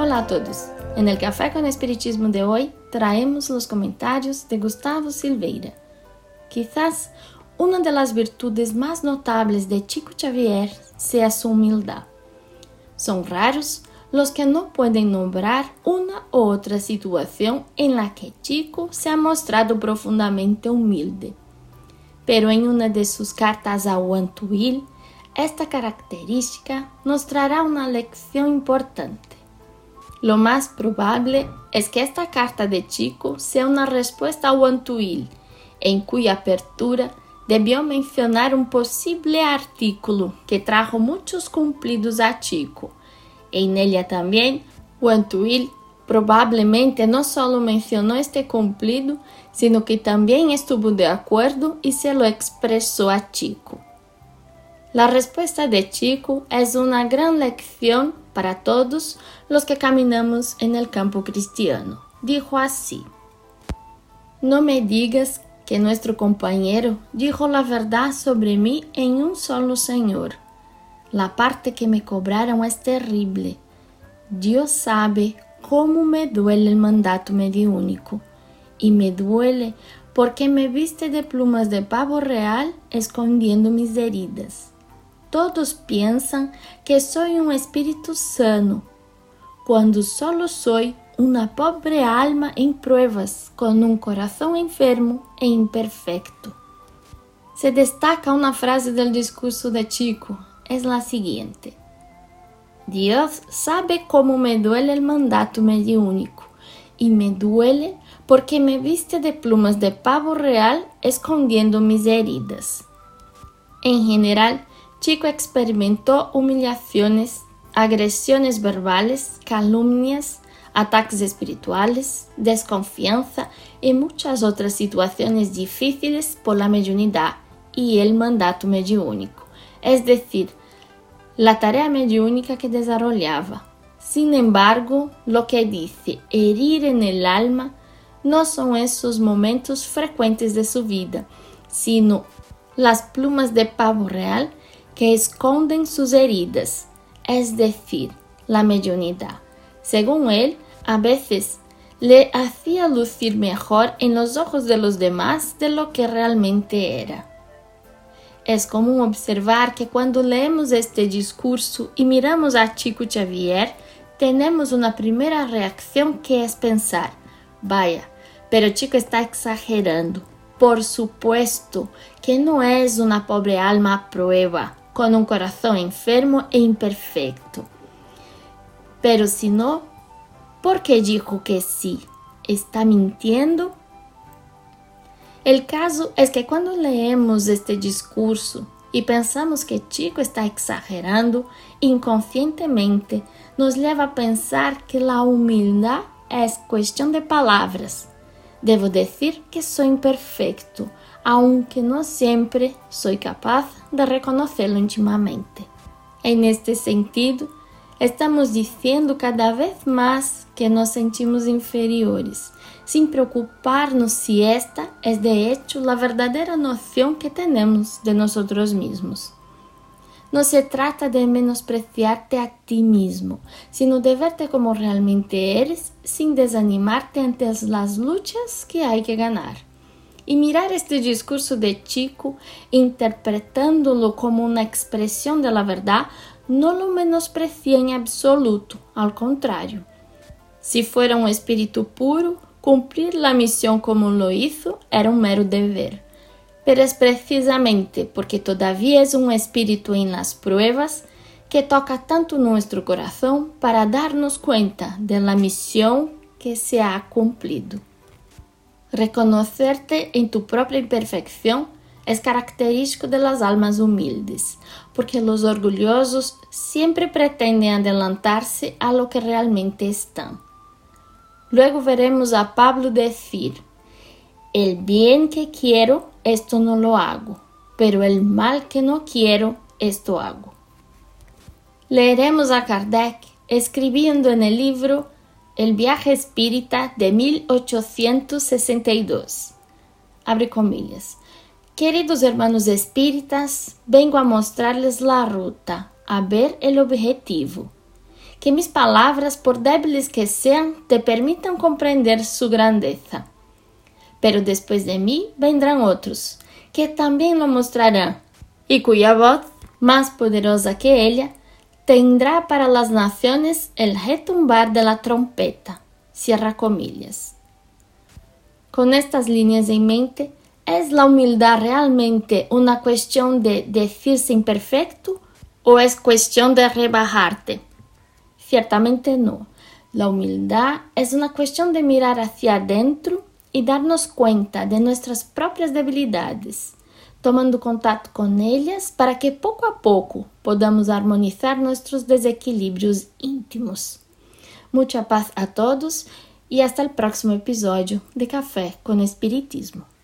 Hola a todos. En el Café con Espiritismo de hoy traemos los comentarios de Gustavo Silveira. Quizás una de las virtudes más notables de Chico Xavier sea su humildad. Son raros los que no pueden nombrar una u otra situación en la que Chico se ha mostrado profundamente humilde. Pero en una de sus cartas a Wantuil, esta característica nos trará una lección importante. Lo más probable es que esta carta de Chico sea una respuesta a Wantuil, en cuya apertura debió mencionar un posible artículo que trajo muchos cumplidos a Chico en ella también, Wantuil probablemente no solo mencionó este cumplido, sino que también estuvo de acuerdo y se lo expresó a Chico. La respuesta de Chico es una gran lección para todos los que caminamos en el campo cristiano. Dijo así, no me digas que nuestro compañero dijo la verdad sobre mí en un solo Señor la parte que me cobraron es terrible. Dios sabe cómo me duele el mandato mediúnico. Y me duele porque me viste de plumas de pavo real escondiendo mis heridas. Todos piensan que soy un espíritu sano, cuando solo soy una pobre alma en pruebas, con un corazón enfermo e imperfecto. Se destaca una frase del discurso de Chico, es la siguiente. Dios sabe cómo me duele el mandato mediúnico y me duele porque me viste de plumas de pavo real escondiendo mis heridas. En general, Chico experimentó humillaciones, agresiones verbales, calumnias, ataques espirituales, desconfianza y muchas otras situaciones difíciles por la mediunidad y el mandato mediúnico, es decir, la tarea mediúnica que desarrollaba. Sin embargo, lo que dice herir en el alma no son esos momentos frecuentes de su vida, sino las plumas de pavo real que esconden sus heridas, es decir, la mediunidad. Según él, a veces le hacía lucir mejor en los ojos de los demás de lo que realmente era. Es común observar que cuando leemos este discurso y miramos a Chico Xavier, tenemos una primera reacción que es pensar, vaya, pero Chico está exagerando. Por supuesto que no es una pobre alma a prueba, con un corazón enfermo e imperfecto. Pero si no, ¿por qué dijo que sí? ¿Está mintiendo? El caso es que cuando leemos este discurso y pensamos que Chico está exagerando, inconscientemente nos lleva a pensar que la humildad es cuestión de palabras. Debo decir que soy imperfecto, aunque no siempre soy capaz de reconocerlo íntimamente. En este sentido, estamos diciendo cada vez más que nos sentimos inferiores sin preocuparnos si esta es de hecho la verdadera noción que tenemos de nosotros mismos. No se trata de menospreciarte a ti mismo, sino de verte como realmente eres sin desanimarte ante las luchas que hay que ganar. Y mirar este discurso de Chico, interpretándolo como una expresión de la verdad, no lo menosprecia en absoluto, al contrario. Si fuera un espíritu puro, Cumplir la misión como lo hizo era un mero deber, pero es precisamente porque todavía es un espíritu en las pruebas que toca tanto nuestro corazón para darnos cuenta de la misión que se ha cumplido. Reconocerte en tu propia imperfección es característico de las almas humildes, porque los orgullosos siempre pretenden adelantarse a lo que realmente están. Luego veremos a Pablo decir, el bien que quiero, esto no lo hago, pero el mal que no quiero, esto hago. Leeremos a Kardec escribiendo en el libro El viaje espírita de 1862. Abre comillas. Queridos hermanos espíritas, vengo a mostrarles la ruta, a ver el objetivo Que mis palavras, por débiles que sejam, te permitam compreender sua grandeza. Pero depois de mim vendrão outros, que também lo mostrarão, e cuya voz, mais poderosa que ella, tendrá para las naciones el retumbar de la trompeta. Cierra comillas. Con estas líneas en mente, ¿es la humildad realmente una cuestión de decirse imperfecto o es cuestión de rebajarte? Ciertamente no. La humildad es una cuestión de mirar hacia adentro y darnos cuenta de nuestras propias debilidades, tomando contato con ellas para que poco a poco podamos armonizar nuestros desequilibrios íntimos. Mucha paz a todos e hasta o próximo episódio de Café com Espiritismo.